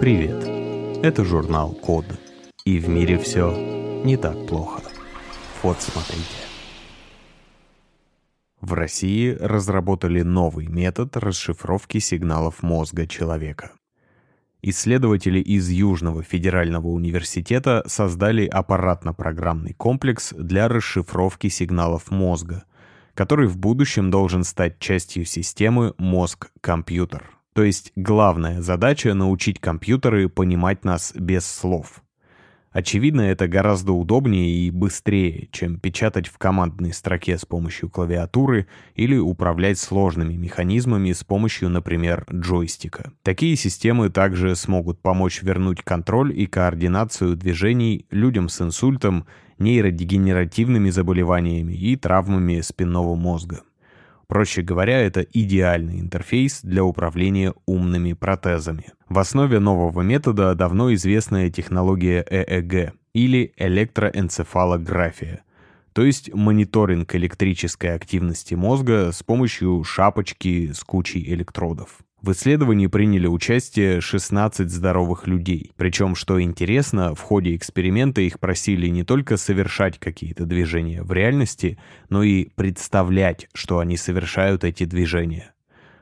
Привет! Это журнал Код. И в мире все не так плохо. Вот смотрите. В России разработали новый метод расшифровки сигналов мозга человека. Исследователи из Южного федерального университета создали аппаратно-программный комплекс для расшифровки сигналов мозга, который в будущем должен стать частью системы мозг-компьютер. То есть главная задача — научить компьютеры понимать нас без слов. Очевидно, это гораздо удобнее и быстрее, чем печатать в командной строке с помощью клавиатуры или управлять сложными механизмами с помощью, например, джойстика. Такие системы также смогут помочь вернуть контроль и координацию движений людям с инсультом, нейродегенеративными заболеваниями и травмами спинного мозга. Проще говоря, это идеальный интерфейс для управления умными протезами. В основе нового метода давно известная технология ЭЭГ или электроэнцефалография, то есть мониторинг электрической активности мозга с помощью шапочки с кучей электродов. В исследовании приняли участие 16 здоровых людей. Причем, что интересно, в ходе эксперимента их просили не только совершать какие-то движения в реальности, но и представлять, что они совершают эти движения.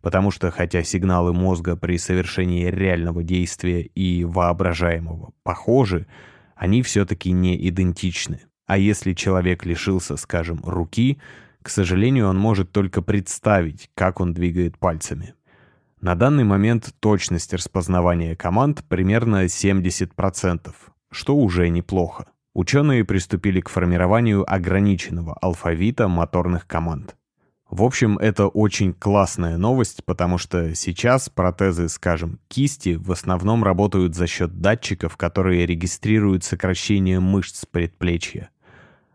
Потому что, хотя сигналы мозга при совершении реального действия и воображаемого похожи, они все-таки не идентичны. А если человек лишился, скажем, руки, к сожалению, он может только представить, как он двигает пальцами. На данный момент точность распознавания команд примерно 70%, что уже неплохо. Ученые приступили к формированию ограниченного алфавита моторных команд. В общем, это очень классная новость, потому что сейчас протезы, скажем, кисти в основном работают за счет датчиков, которые регистрируют сокращение мышц предплечья.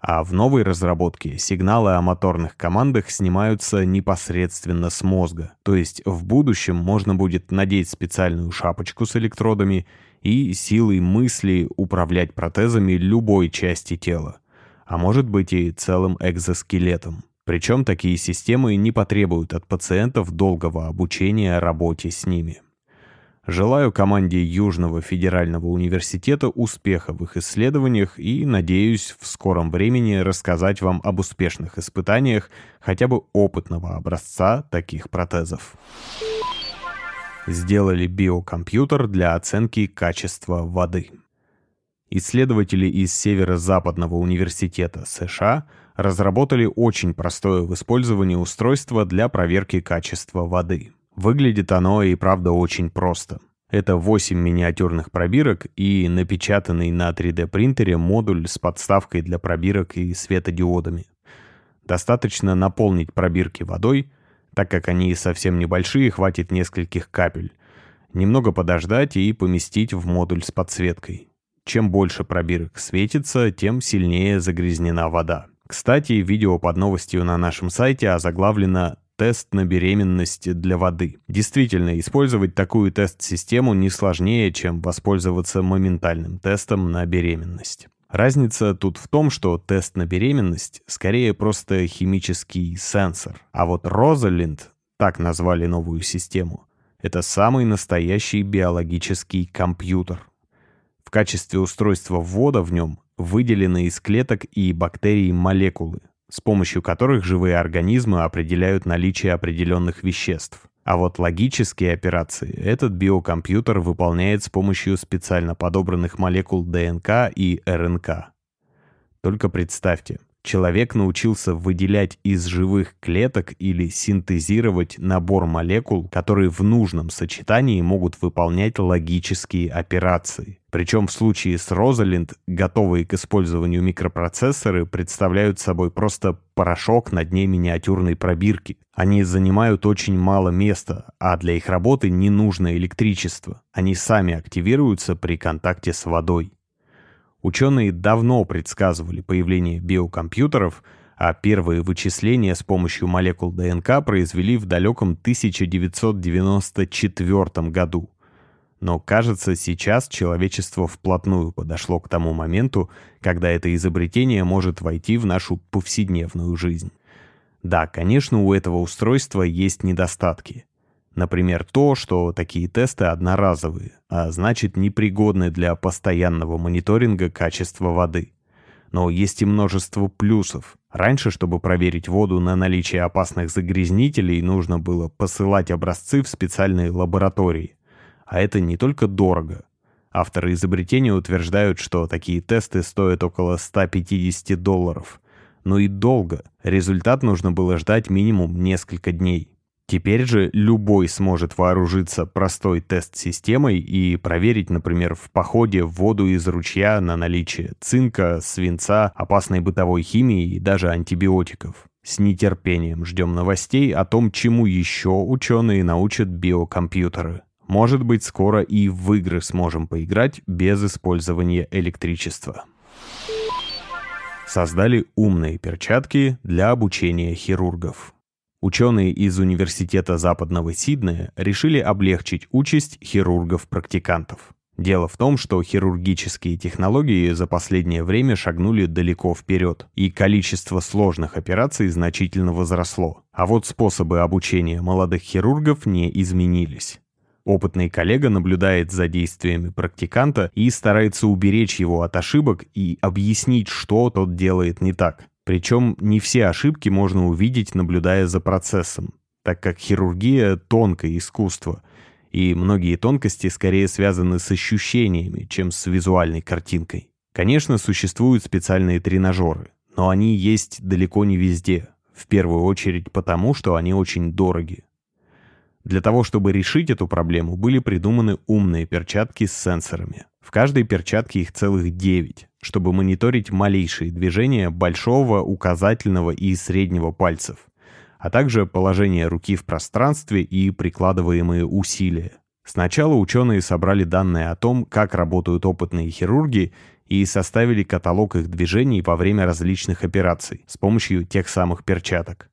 А в новой разработке сигналы о моторных командах снимаются непосредственно с мозга. То есть в будущем можно будет надеть специальную шапочку с электродами и силой мысли управлять протезами любой части тела. А может быть и целым экзоскелетом. Причем такие системы не потребуют от пациентов долгого обучения работе с ними. Желаю команде Южного федерального университета успеха в их исследованиях и надеюсь в скором времени рассказать вам об успешных испытаниях хотя бы опытного образца таких протезов. Сделали биокомпьютер для оценки качества воды. Исследователи из Северо-Западного университета США разработали очень простое в использовании устройство для проверки качества воды. Выглядит оно и правда очень просто. Это 8 миниатюрных пробирок и напечатанный на 3D принтере модуль с подставкой для пробирок и светодиодами. Достаточно наполнить пробирки водой, так как они совсем небольшие, хватит нескольких капель. Немного подождать и поместить в модуль с подсветкой. Чем больше пробирок светится, тем сильнее загрязнена вода. Кстати, видео под новостью на нашем сайте озаглавлено тест на беременность для воды. Действительно, использовать такую тест-систему не сложнее, чем воспользоваться моментальным тестом на беременность. Разница тут в том, что тест на беременность скорее просто химический сенсор. А вот Розалинд, так назвали новую систему, это самый настоящий биологический компьютер. В качестве устройства ввода в нем выделены из клеток и бактерий молекулы, с помощью которых живые организмы определяют наличие определенных веществ. А вот логические операции этот биокомпьютер выполняет с помощью специально подобранных молекул ДНК и РНК. Только представьте, человек научился выделять из живых клеток или синтезировать набор молекул, которые в нужном сочетании могут выполнять логические операции. Причем в случае с Розалинд готовые к использованию микропроцессоры представляют собой просто порошок на дне миниатюрной пробирки. Они занимают очень мало места, а для их работы не нужно электричество. Они сами активируются при контакте с водой. Ученые давно предсказывали появление биокомпьютеров, а первые вычисления с помощью молекул ДНК произвели в далеком 1994 году. Но, кажется, сейчас человечество вплотную подошло к тому моменту, когда это изобретение может войти в нашу повседневную жизнь. Да, конечно, у этого устройства есть недостатки. Например, то, что такие тесты одноразовые, а значит непригодны для постоянного мониторинга качества воды. Но есть и множество плюсов. Раньше, чтобы проверить воду на наличие опасных загрязнителей, нужно было посылать образцы в специальные лаборатории. А это не только дорого. Авторы изобретения утверждают, что такие тесты стоят около 150 долларов. Но и долго. Результат нужно было ждать минимум несколько дней. Теперь же любой сможет вооружиться простой тест-системой и проверить, например, в походе воду из ручья на наличие цинка, свинца, опасной бытовой химии и даже антибиотиков. С нетерпением ждем новостей о том, чему еще ученые научат биокомпьютеры. Может быть, скоро и в игры сможем поиграть без использования электричества. Создали умные перчатки для обучения хирургов. Ученые из Университета Западного Сиднея решили облегчить участь хирургов-практикантов. Дело в том, что хирургические технологии за последнее время шагнули далеко вперед, и количество сложных операций значительно возросло. А вот способы обучения молодых хирургов не изменились. Опытный коллега наблюдает за действиями практиканта и старается уберечь его от ошибок и объяснить, что тот делает не так. Причем не все ошибки можно увидеть, наблюдая за процессом, так как хирургия — тонкое искусство, и многие тонкости скорее связаны с ощущениями, чем с визуальной картинкой. Конечно, существуют специальные тренажеры, но они есть далеко не везде, в первую очередь потому, что они очень дороги. Для того, чтобы решить эту проблему, были придуманы умные перчатки с сенсорами. В каждой перчатке их целых 9, чтобы мониторить малейшие движения большого, указательного и среднего пальцев, а также положение руки в пространстве и прикладываемые усилия. Сначала ученые собрали данные о том, как работают опытные хирурги, и составили каталог их движений во время различных операций с помощью тех самых перчаток.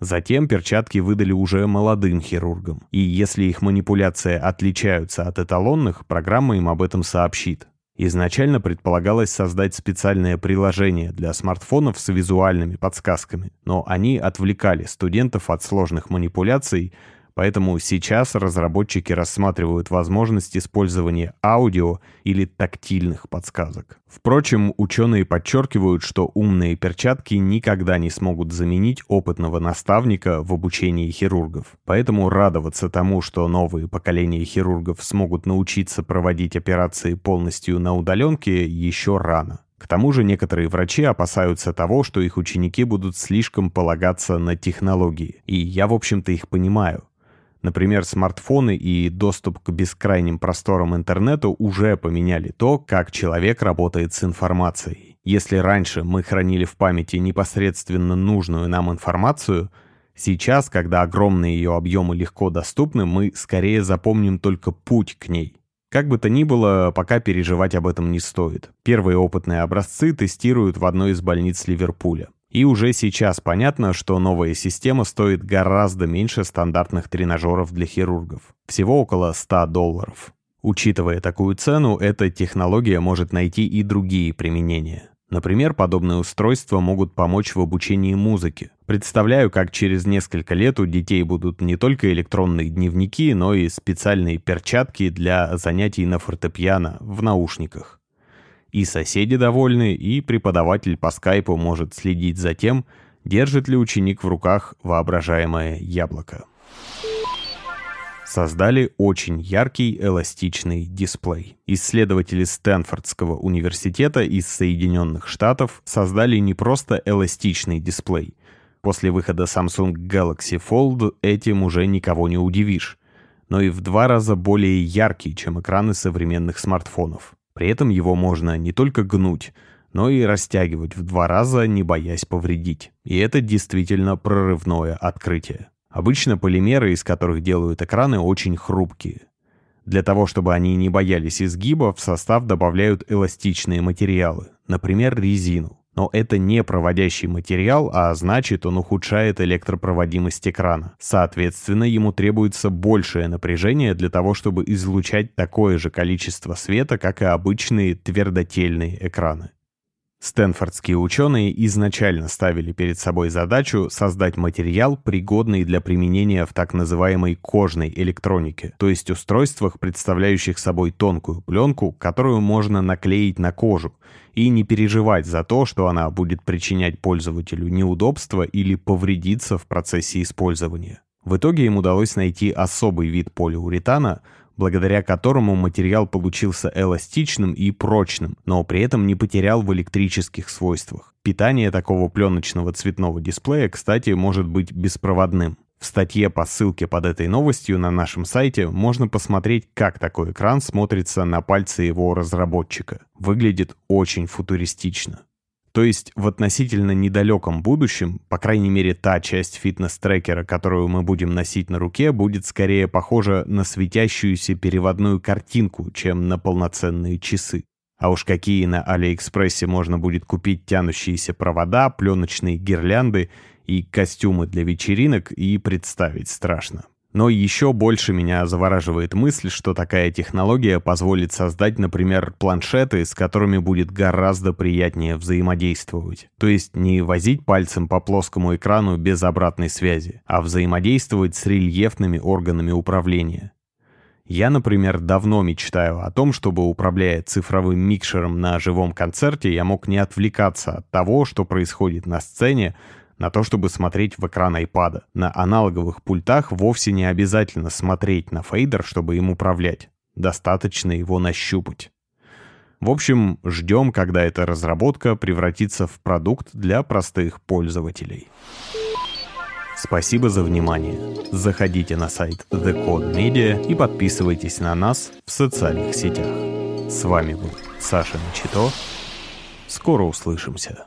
Затем перчатки выдали уже молодым хирургам, и если их манипуляции отличаются от эталонных, программа им об этом сообщит. Изначально предполагалось создать специальное приложение для смартфонов с визуальными подсказками, но они отвлекали студентов от сложных манипуляций, Поэтому сейчас разработчики рассматривают возможность использования аудио или тактильных подсказок. Впрочем, ученые подчеркивают, что умные перчатки никогда не смогут заменить опытного наставника в обучении хирургов. Поэтому радоваться тому, что новые поколения хирургов смогут научиться проводить операции полностью на удаленке, еще рано. К тому же некоторые врачи опасаются того, что их ученики будут слишком полагаться на технологии. И я, в общем-то, их понимаю. Например, смартфоны и доступ к бескрайним просторам интернета уже поменяли то, как человек работает с информацией. Если раньше мы хранили в памяти непосредственно нужную нам информацию, сейчас, когда огромные ее объемы легко доступны, мы скорее запомним только путь к ней. Как бы то ни было, пока переживать об этом не стоит. Первые опытные образцы тестируют в одной из больниц Ливерпуля. И уже сейчас понятно, что новая система стоит гораздо меньше стандартных тренажеров для хирургов. Всего около 100 долларов. Учитывая такую цену, эта технология может найти и другие применения. Например, подобные устройства могут помочь в обучении музыке. Представляю, как через несколько лет у детей будут не только электронные дневники, но и специальные перчатки для занятий на фортепиано в наушниках. И соседи довольны, и преподаватель по скайпу может следить за тем, держит ли ученик в руках воображаемое яблоко. Создали очень яркий эластичный дисплей. Исследователи Стэнфордского университета из Соединенных Штатов создали не просто эластичный дисплей. После выхода Samsung Galaxy Fold этим уже никого не удивишь но и в два раза более яркий, чем экраны современных смартфонов. При этом его можно не только гнуть, но и растягивать в два раза, не боясь повредить. И это действительно прорывное открытие. Обычно полимеры, из которых делают экраны, очень хрупкие. Для того, чтобы они не боялись изгиба, в состав добавляют эластичные материалы, например, резину. Но это не проводящий материал, а значит он ухудшает электропроводимость экрана. Соответственно, ему требуется большее напряжение для того, чтобы излучать такое же количество света, как и обычные твердотельные экраны. Стэнфордские ученые изначально ставили перед собой задачу создать материал, пригодный для применения в так называемой кожной электронике, то есть устройствах, представляющих собой тонкую пленку, которую можно наклеить на кожу, и не переживать за то, что она будет причинять пользователю неудобства или повредиться в процессе использования. В итоге им удалось найти особый вид полиуретана, благодаря которому материал получился эластичным и прочным, но при этом не потерял в электрических свойствах. Питание такого пленочного цветного дисплея, кстати, может быть беспроводным. В статье по ссылке под этой новостью на нашем сайте можно посмотреть, как такой экран смотрится на пальце его разработчика. Выглядит очень футуристично. То есть в относительно недалеком будущем, по крайней мере та часть фитнес-трекера, которую мы будем носить на руке, будет скорее похожа на светящуюся переводную картинку, чем на полноценные часы. А уж какие на Алиэкспрессе можно будет купить тянущиеся провода, пленочные гирлянды и костюмы для вечеринок, и представить страшно. Но еще больше меня завораживает мысль, что такая технология позволит создать, например, планшеты, с которыми будет гораздо приятнее взаимодействовать. То есть не возить пальцем по плоскому экрану без обратной связи, а взаимодействовать с рельефными органами управления. Я, например, давно мечтаю о том, чтобы, управляя цифровым микшером на живом концерте, я мог не отвлекаться от того, что происходит на сцене, на то, чтобы смотреть в экран iPad. На аналоговых пультах вовсе не обязательно смотреть на фейдер, чтобы им управлять. Достаточно его нащупать. В общем, ждем, когда эта разработка превратится в продукт для простых пользователей. Спасибо за внимание. Заходите на сайт The Code Media и подписывайтесь на нас в социальных сетях. С вами был Саша Начито. Скоро услышимся.